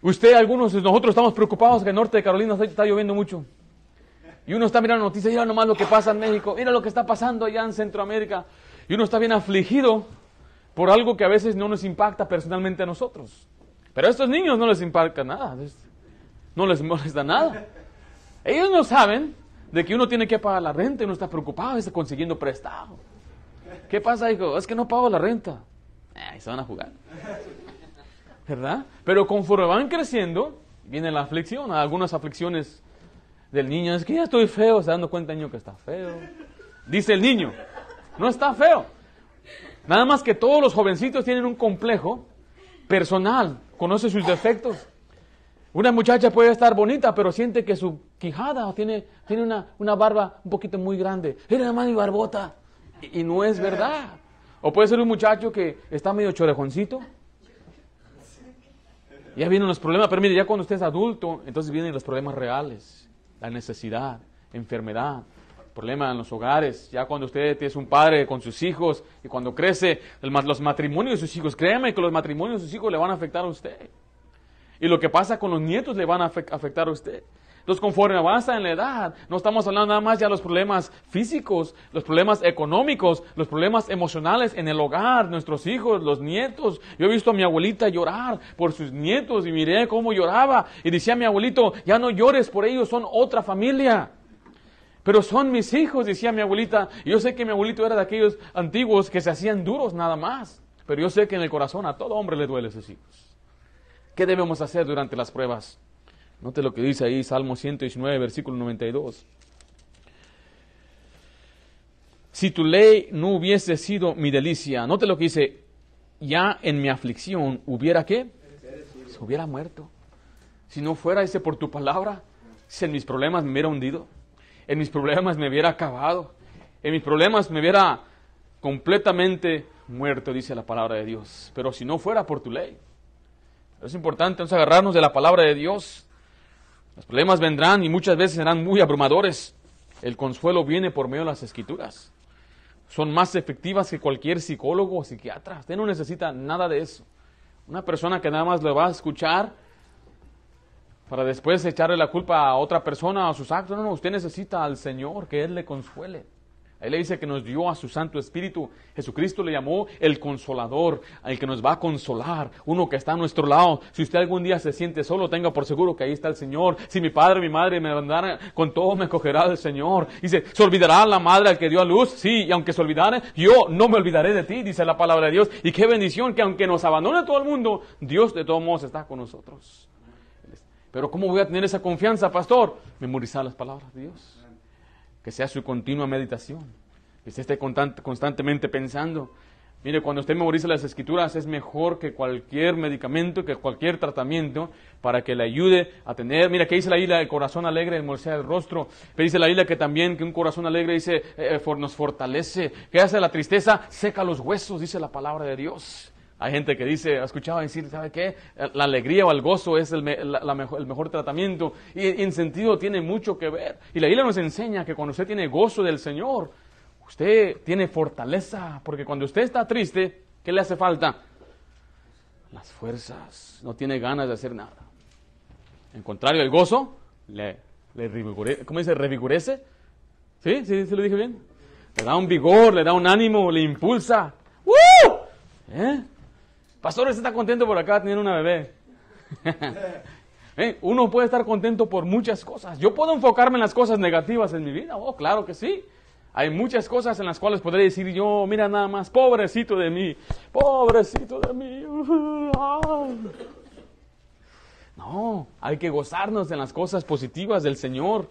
Usted, algunos de nosotros estamos preocupados que el norte de Carolina está lloviendo mucho. Y uno está mirando noticias, mira nomás lo que pasa en México, mira lo que está pasando allá en Centroamérica. Y uno está bien afligido por algo que a veces no nos impacta personalmente a nosotros. Pero a estos niños no les impacta nada, no les molesta nada. Ellos no saben de que uno tiene que pagar la renta y uno está preocupado, está consiguiendo prestado. ¿Qué pasa, hijo? Es que no pago la renta. Ahí se van a jugar. ¿Verdad? Pero conforme van creciendo, viene la aflicción, algunas aflicciones del niño. Es que ya estoy feo, se dando cuenta niño que está feo. Dice el niño, no está feo. Nada más que todos los jovencitos tienen un complejo personal, conoce sus defectos. Una muchacha puede estar bonita, pero siente que su quijada tiene, tiene una, una barba un poquito muy grande. Era nada más barbota. Y, no es verdad. O puede ser un muchacho que está medio chorejoncito. Ya vienen los problemas, pero mire, ya cuando usted es adulto, entonces vienen los problemas reales. La necesidad, enfermedad, problema en los hogares, ya cuando usted es un padre con sus hijos y cuando crece los matrimonios de sus hijos, créeme que los matrimonios de sus hijos le van a afectar a usted. Y lo que pasa con los nietos le van a afectar a usted. Entonces, conforme avanza en la edad, no estamos hablando nada más ya de los problemas físicos, los problemas económicos, los problemas emocionales en el hogar, nuestros hijos, los nietos. Yo he visto a mi abuelita llorar por sus nietos y miré cómo lloraba y decía a mi abuelito, ya no llores por ellos, son otra familia. Pero son mis hijos, decía mi abuelita. Yo sé que mi abuelito era de aquellos antiguos que se hacían duros nada más. Pero yo sé que en el corazón a todo hombre le duele sus hijos. ¿Qué debemos hacer durante las pruebas? Note lo que dice ahí Salmo 119, versículo 92. si tu ley no hubiese sido mi delicia, note lo que dice, ya en mi aflicción hubiera qué? Se hubiera muerto. Si no fuera ese por tu palabra, si en mis problemas me hubiera hundido, en mis problemas me hubiera acabado, en mis problemas me hubiera completamente muerto, dice la palabra de Dios. Pero si no fuera por tu ley, es importante entonces agarrarnos de la palabra de Dios. Los problemas vendrán y muchas veces serán muy abrumadores. El consuelo viene por medio de las escrituras. Son más efectivas que cualquier psicólogo o psiquiatra. Usted no necesita nada de eso. Una persona que nada más le va a escuchar para después echarle la culpa a otra persona o a sus actos. No, no, usted necesita al Señor que Él le consuele. Él le dice que nos dio a su Santo Espíritu. Jesucristo le llamó el consolador, el que nos va a consolar, uno que está a nuestro lado. Si usted algún día se siente solo, tenga por seguro que ahí está el Señor. Si mi padre, mi madre me abandonaran, con todo me cogerá el Señor. Dice, ¿se olvidará la madre al que dio a luz? Sí, y aunque se olvidara, yo no me olvidaré de ti, dice la palabra de Dios. Y qué bendición que aunque nos abandone todo el mundo, Dios de todos modos está con nosotros. Pero ¿cómo voy a tener esa confianza, pastor? Memorizar las palabras de Dios que sea su continua meditación, que usted esté constantemente pensando. Mire, cuando usted memoriza las escrituras es mejor que cualquier medicamento, que cualquier tratamiento, para que le ayude a tener, mira, que dice la isla, el corazón alegre molestea el rostro, pero dice la isla que también que un corazón alegre eh, eh, nos fortalece, que hace la tristeza, seca los huesos, dice la palabra de Dios. Hay gente que dice, escuchaba decir, ¿sabe qué? La alegría o el gozo es el, mejor, el mejor, tratamiento. Y, en sentido tiene mucho que ver. Y la Biblia nos enseña que cuando usted tiene gozo del Señor, usted tiene fortaleza. Porque cuando usted está triste, ¿qué le hace falta? Las fuerzas. No tiene ganas de hacer nada. En contrario, el gozo le, le revigorece. ¿Cómo dice? ¿Revigorece? ¿Sí? ¿Sí? ¿Se lo dije bien? Le da un vigor, le da un ánimo, le impulsa. ¡Uh! ¿Eh? Pastor, ¿está contento por acá teniendo una bebé? ¿Eh? Uno puede estar contento por muchas cosas. Yo puedo enfocarme en las cosas negativas en mi vida. Oh, claro que sí. Hay muchas cosas en las cuales podré decir yo, mira nada más, pobrecito de mí, pobrecito de mí. No, hay que gozarnos en las cosas positivas del Señor.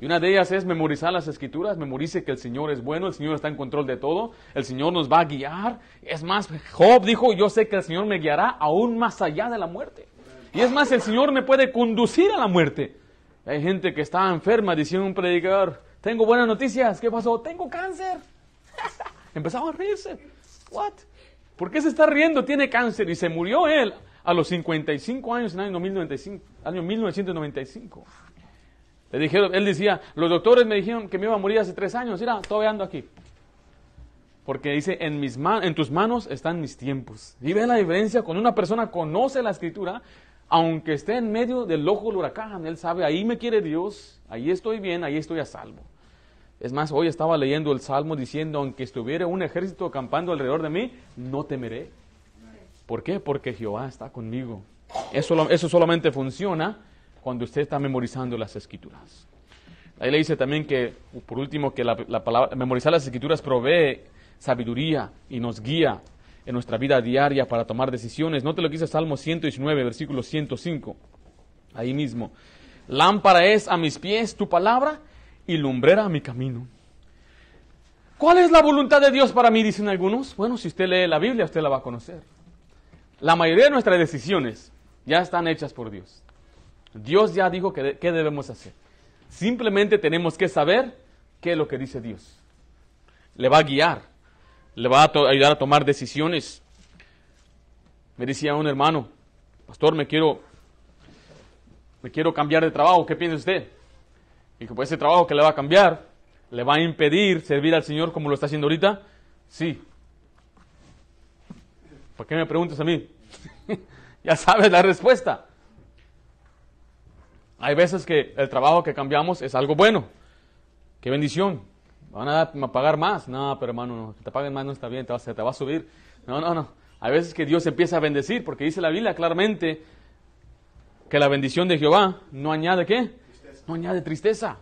Y una de ellas es memorizar las escrituras, memorice que el Señor es bueno, el Señor está en control de todo, el Señor nos va a guiar. Es más, Job dijo, yo sé que el Señor me guiará aún más allá de la muerte. Y es más, el Señor me puede conducir a la muerte. Hay gente que está enferma diciendo un predicador, tengo buenas noticias, ¿qué pasó? Tengo cáncer. Empezaba a reírse. What? ¿Por qué se está riendo? Tiene cáncer y se murió él a los 55 años en el año 1995. Le dijeron, él decía, los doctores me dijeron que me iba a morir hace tres años. Mira, todavía ando aquí. Porque dice, en, mis en tus manos están mis tiempos. Y ve la diferencia, cuando una persona conoce la escritura, aunque esté en medio del ojo del huracán, él sabe, ahí me quiere Dios, ahí estoy bien, ahí estoy a salvo. Es más, hoy estaba leyendo el Salmo diciendo, aunque estuviera un ejército acampando alrededor de mí, no temeré. ¿Por qué? Porque Jehová está conmigo. Eso, eso solamente funciona cuando usted está memorizando las escrituras. Ahí le dice también que, por último, que la, palabra, memorizar las escrituras provee sabiduría y nos guía en nuestra vida diaria para tomar decisiones. Note lo que dice Salmo 119, versículo 105. Ahí mismo. Lámpara es a mis pies tu palabra y lumbrera a mi camino. ¿Cuál es la voluntad de Dios para mí? Dicen algunos. Bueno, si usted lee la Biblia, usted la va a conocer. La mayoría de nuestras decisiones ya están hechas por Dios. Dios ya dijo que qué debemos hacer. Simplemente tenemos que saber qué es lo que dice Dios. Le va a guiar, le va a ayudar a tomar decisiones. Me decía un hermano, pastor, me quiero, me quiero cambiar de trabajo, ¿qué piensa usted? Y que pues ese trabajo que le va a cambiar, le va a impedir servir al Señor como lo está haciendo ahorita. Sí. ¿Por qué me preguntas a mí? ya sabes la respuesta. Hay veces que el trabajo que cambiamos es algo bueno. Qué bendición. Van a, pagar más. No, pero hermano, no, que te paguen más no está bien, te va, se te va a subir. No, no, no. Hay veces que Dios empieza a bendecir, porque dice la Biblia claramente que la bendición de Jehová no añade qué? No añade tristeza.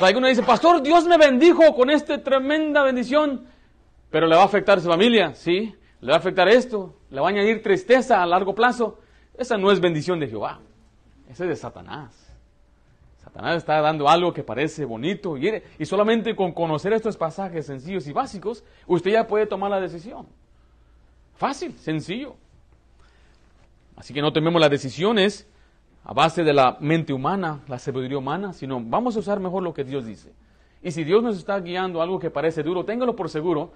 Alguno dice, pastor, Dios me bendijo con esta tremenda bendición, pero le va a afectar a su familia, ¿sí? Le va a afectar esto, le va a añadir tristeza a largo plazo. Esa no es bendición de Jehová. Ese es de Satanás. Satanás está dando algo que parece bonito y, solamente con conocer estos pasajes sencillos y básicos, usted ya puede tomar la decisión. Fácil, sencillo. Así que no tomemos las decisiones a base de la mente humana, la sabiduría humana, sino vamos a usar mejor lo que Dios dice. Y si Dios nos está guiando algo que parece duro, téngalo por seguro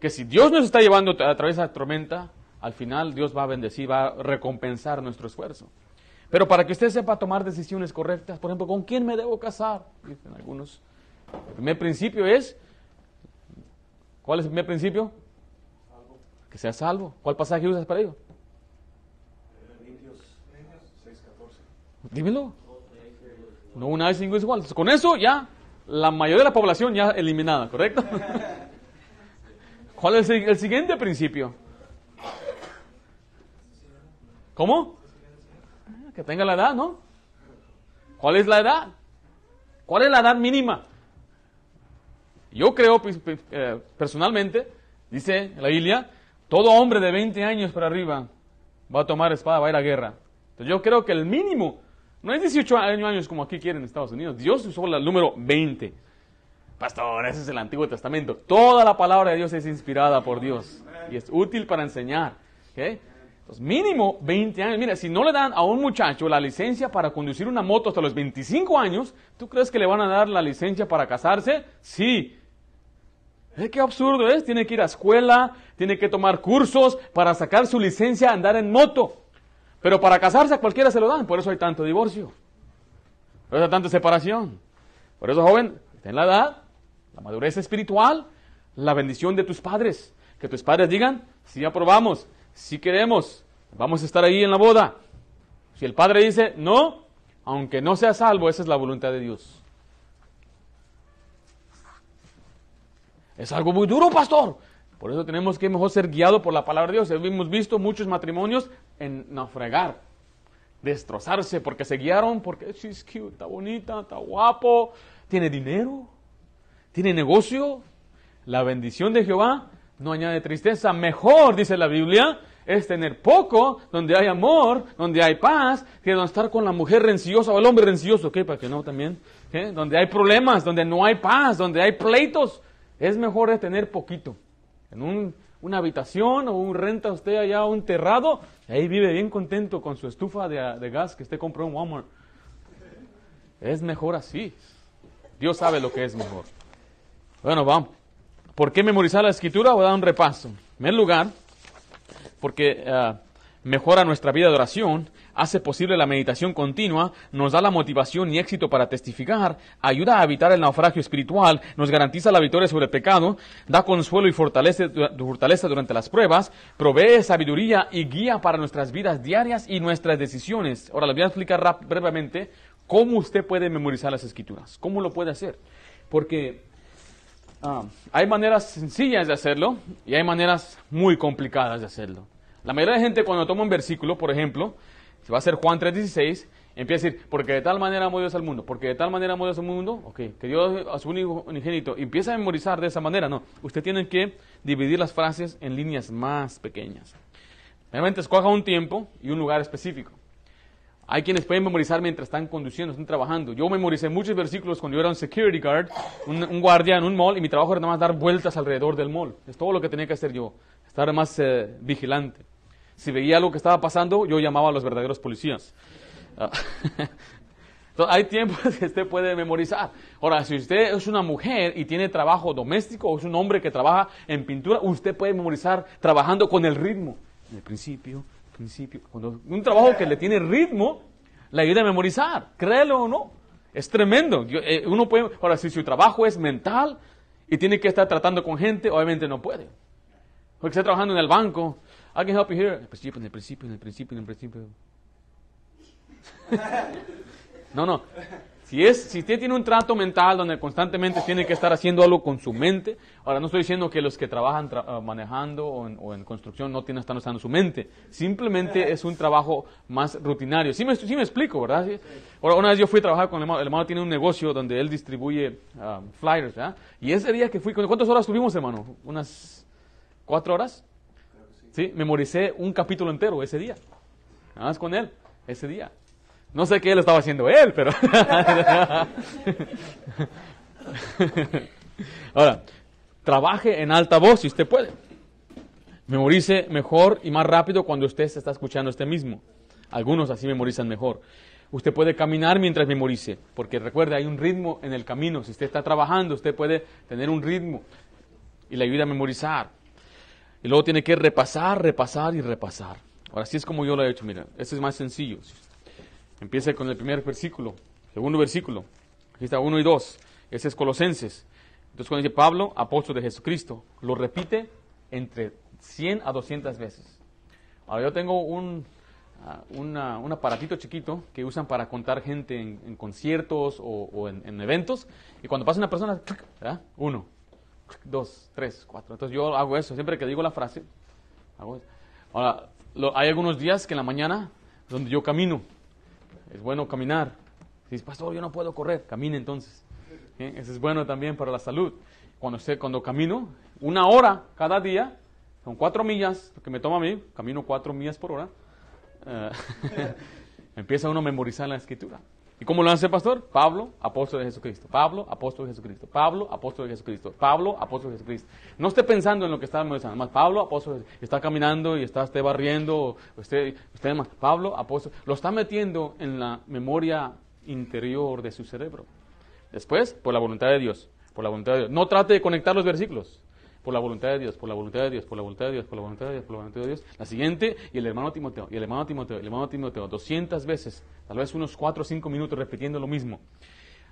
que si Dios nos está llevando a través de la tormenta, al final Dios va a bendecir, va a recompensar nuestro esfuerzo. Pero para que usted sepa tomar decisiones correctas, por ejemplo, ¿con quién me debo casar? Dicen algunos. El primer principio es, ¿cuál es el primer principio? Que sea salvo. ¿Cuál pasaje usas para ello? Dímelo. No una vez cinco es igual. Con eso ya la mayoría de la población ya eliminada, ¿correcto? ¿Cuál es el, el siguiente principio? ¿Cómo? Que tenga la edad, ¿no? ¿Cuál es la edad? ¿Cuál es la edad mínima? Yo creo eh, personalmente, dice la Biblia, todo hombre de 20 años para arriba va a tomar espada, va a ir a guerra. Entonces yo creo que el mínimo, no es 18 años como aquí quieren en Estados Unidos, Dios usó el número 20. Pastor, ese es el Antiguo Testamento. Toda la palabra de Dios es inspirada por Dios y es útil para enseñar. ¿okay? Mínimo 20 años. Mira, si no le dan a un muchacho la licencia para conducir una moto hasta los 25 años, ¿tú crees que le van a dar la licencia para casarse? Sí. ¿Qué absurdo es? Tiene que ir a escuela, tiene que tomar cursos para sacar su licencia a andar en moto. Pero para casarse a cualquiera se lo dan, por eso hay tanto divorcio. Por eso hay tanta separación. Por eso, joven, ten la edad, la madurez espiritual, la bendición de tus padres. Que tus padres digan, si aprobamos, si queremos, vamos a estar ahí en la boda. Si el padre dice no, aunque no sea salvo, esa es la voluntad de Dios. Es algo muy duro, pastor. Por eso tenemos que mejor ser guiados por la palabra de Dios. Hemos visto muchos matrimonios en naufragar, destrozarse, porque se guiaron, porque she's cute, está bonita, está guapo, tiene dinero, tiene negocio. La bendición de Jehová no añade tristeza. Mejor, dice la Biblia, es tener poco, donde hay amor, donde hay paz, que no estar con la mujer renciosa o el hombre rencioso, ¿qué? Para que no también. Donde hay problemas, donde no hay paz, donde hay pleitos. Es mejor tener poquito. En un, una habitación o un renta usted allá un terrado, ahí vive bien contento con su estufa de, de gas que usted compró en Walmart. Es mejor así. Dios sabe lo que es mejor. Bueno, vamos. ¿Por qué memorizar la escritura? Voy a dar un repaso. En primer lugar, porque uh, mejora nuestra vida de oración, hace posible la meditación continua, nos da la motivación y éxito para testificar, ayuda a evitar el naufragio espiritual, nos garantiza la victoria sobre el pecado, da consuelo y fortaleza durante las pruebas, provee sabiduría y guía para nuestras vidas diarias y nuestras decisiones. Ahora les voy a explicar brevemente cómo usted puede memorizar las escrituras, cómo lo puede hacer. Porque Ah, hay maneras sencillas de hacerlo y hay maneras muy complicadas de hacerlo. La mayoría de gente cuando toma un versículo, por ejemplo, si va a ser Juan 3.16, empieza a decir, porque de tal manera amó Dios al mundo, porque de tal manera amó Dios al mundo, ok, que Dios a su único unigénito, empieza a memorizar de esa manera, no, usted tiene que dividir las frases en líneas más pequeñas. Realmente escoja un tiempo y un lugar específico. Hay quienes pueden memorizar mientras están conduciendo, están trabajando. Yo memoricé muchos versículos cuando yo era un security guard, un, un guardia en un mall, y mi trabajo era nada más dar vueltas alrededor del mall. Es todo lo que tenía que hacer yo, estar más eh, vigilante. Si veía algo que estaba pasando, yo llamaba a los verdaderos policías. Uh, Entonces, hay tiempos que usted puede memorizar. Ahora, si usted es una mujer y tiene trabajo doméstico o es un hombre que trabaja en pintura, usted puede memorizar trabajando con el ritmo. En el principio, principio. Cuando un trabajo que le tiene ritmo, le ayuda a memorizar, créelo o no. Es tremendo. Yo, eh, uno puede, ahora, si su trabajo es mental y tiene que estar tratando con gente, obviamente no puede. Porque está trabajando en el banco. I can help you here. En el principio, en el principio, en el principio, en el principio. no, no. Si, es, si usted tiene un trato mental donde constantemente tiene que estar haciendo algo con su mente, ahora no estoy diciendo que los que trabajan tra manejando o en, o en, construcción no tienen estar usando su mente, simplemente es un trabajo más rutinario. Sí me, sí me explico, ¿verdad? ¿Sí? Ahora, una vez yo fui a trabajar con el hermano, el hermano tiene un negocio donde él distribuye um, flyers, ¿verdad? Y ese día que fui, ¿cuántas horas tuvimos, hermano? ¿Unas cuatro horas? Sí, memoricé un capítulo entero ese día, nada más con él, ese día. No sé qué él estaba haciendo él, pero... Ahora, trabaje en alta voz si usted puede. Memorice mejor y más rápido cuando usted se está escuchando usted mismo. Algunos así memorizan mejor. Usted puede caminar mientras memorice, porque recuerde, hay un ritmo en el camino. Si usted está trabajando, usted puede tener un ritmo y le ayuda a memorizar. Y luego tiene que repasar, repasar y repasar. Ahora, así es como yo lo he hecho. Mira, este es más sencillo. Empiece con el primer versículo, segundo versículo. Aquí está uno y dos. Ese es Colosenses. Entonces, cuando dice Pablo, apóstol de Jesucristo, lo repite entre 100 a 200 veces. Ahora, yo tengo un, Ah, un aparatito chiquito que usan para contar gente en, conciertos o, en, eventos. Y cuando pasa una persona, uno, dos, tres, cuatro. Entonces yo hago eso. Siempre que digo la frase, hago eso. Ahora, hay algunos días que en la mañana donde yo camino. Es bueno caminar. Si dices, pastor, yo no puedo correr, camine entonces. ¿Eh? Eso es bueno también para la salud. Cuando, usted, cuando camino, una hora cada día, son cuatro millas, lo que me toma a mí, camino cuatro millas por hora. Eh, empieza uno a memorizar la escritura. ¿Y cómo lo hace el pastor? Pablo, apóstol de Jesucristo. Pablo, apóstol de Jesucristo. Pablo, apóstol de Jesucristo. Pablo, apóstol de Jesucristo. No esté pensando en lo que está memorizando. Más Pablo, apóstol de Está caminando y está usted barriendo. Usted, usted más. Pablo, apóstol. Lo está metiendo en la memoria interior de su cerebro. Después, por la voluntad de Dios. Por la voluntad de Dios. No trate de conectar los versículos por la voluntad de Dios, por la voluntad de Dios, por la voluntad de Dios, por la voluntad de Dios, por la voluntad de Dios. La siguiente, y el hermano Timoteo, y el hermano Timoteo, y el hermano Timoteo, 200 veces, tal vez unos 4 o 5 minutos repitiendo lo mismo.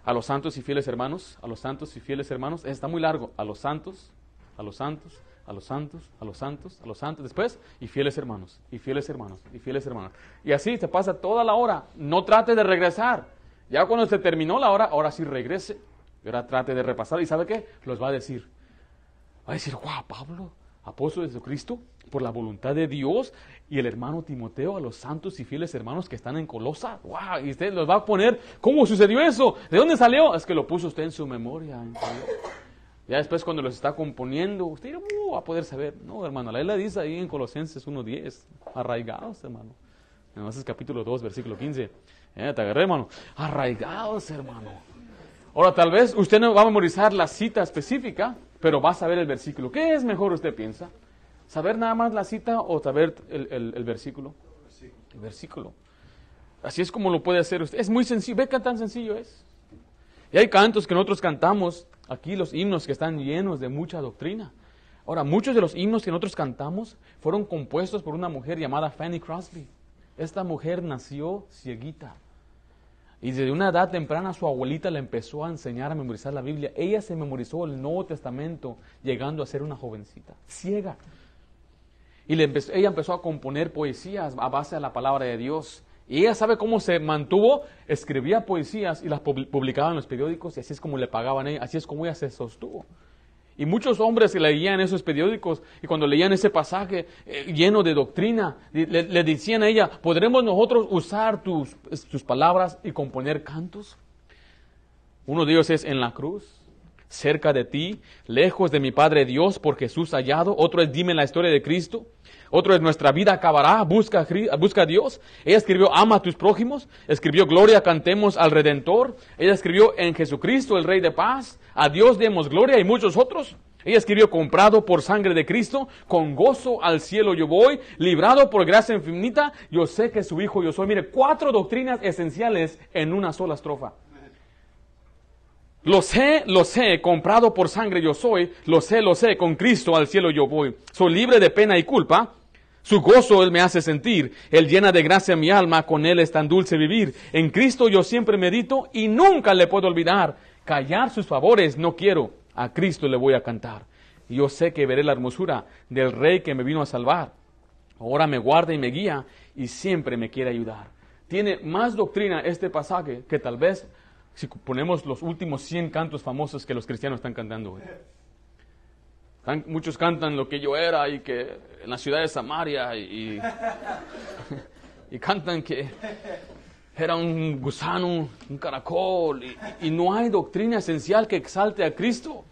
A los santos y fieles hermanos, a los santos y fieles hermanos, está muy largo, a los santos, a los santos, a los santos, a los santos, a los santos, después, y fieles hermanos, y fieles hermanos, y fieles hermanos. Y así se pasa toda la hora. No trate de regresar. Ya cuando se terminó la hora, ahora sí regrese. Y ahora trate de repasar. ¿Y sabe qué? Los va a decir. Va a decir, wow, Pablo, apóstol de Jesucristo, por la voluntad de Dios, y el hermano Timoteo, a los santos y fieles hermanos que están en Colosa. Wow, y usted los va a poner, ¿cómo sucedió eso? ¿De dónde salió? Es que lo puso usted en su memoria. ya después cuando los está componiendo, usted uh, va a poder saber. No, hermano, la isla dice ahí en Colosenses 1.10, arraigados, hermano. En es capítulo 2, versículo 15. Eh, te agarré, hermano. Arraigados, hermano. Ahora, tal vez usted no va a memorizar la cita específica, pero va a saber el versículo. ¿Qué es mejor usted piensa? ¿Saber nada más la cita o saber el, versículo? El versículo. Así es como lo puede hacer usted. Es muy sencillo. ¿Ve qué tan sencillo es? Y hay cantos que nosotros cantamos, aquí los himnos que están llenos de mucha doctrina. Ahora, muchos de los himnos que nosotros cantamos fueron compuestos por una mujer llamada Fanny Crosby. Esta mujer nació cieguita. Y desde una edad temprana su abuelita le empezó a enseñar a memorizar la Biblia. Ella se memorizó el Nuevo Testamento llegando a ser una jovencita, ciega. Y ella empezó a componer poesías a base de la palabra de Dios. Y ella sabe cómo se mantuvo, escribía poesías y las publicaba en los periódicos y así es como le pagaban a ella, así es como ella se sostuvo. Y muchos hombres leían esos periódicos y cuando leían ese pasaje eh, lleno de doctrina, le, decían a ella, ¿podremos nosotros usar tus, tus palabras y componer cantos? Uno de ellos es en la cruz, cerca de ti, lejos de mi Padre Dios por Jesús hallado. Otro es dime la historia de Cristo. Otro es nuestra vida acabará, busca, busca a Dios. Ella escribió ama a tus prójimos. Escribió gloria, cantemos al Redentor. Ella escribió en Jesucristo, el Rey de paz. A Dios demos gloria y muchos otros. Ella escribió comprado por sangre de Cristo, con gozo al cielo yo voy, librado por gracia infinita, yo sé que su hijo yo soy. Mire, cuatro doctrinas esenciales en una sola estrofa. Lo sé, lo sé, comprado por sangre yo soy, lo sé, lo sé, con Cristo al cielo yo voy. Soy libre de pena y culpa, su gozo Él me hace sentir. Él llena de gracia mi alma, con Él es tan dulce vivir. En Cristo yo siempre medito y nunca le puedo olvidar. Callar sus favores no quiero, a Cristo le voy a cantar. Yo sé que veré la hermosura del Rey que me vino a salvar. Ahora me guarda y me guía y siempre me quiere ayudar. Tiene más doctrina este pasaje que tal vez si ponemos los últimos 100 cantos famosos que los cristianos están cantando hoy. Muchos cantan lo que yo era y que en la ciudad de Samaria y, y cantan que era un gusano, un caracol y, no hay doctrina esencial que exalte a Cristo.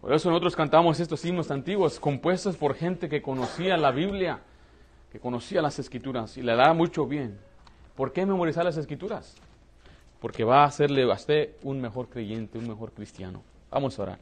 Por eso nosotros cantamos estos himnos antiguos compuestos por gente que conocía la Biblia, que conocía las escrituras y le da mucho bien. ¿Por qué memorizar las escrituras? Porque va a hacerle a usted un mejor creyente, un mejor cristiano. Vamos a orar.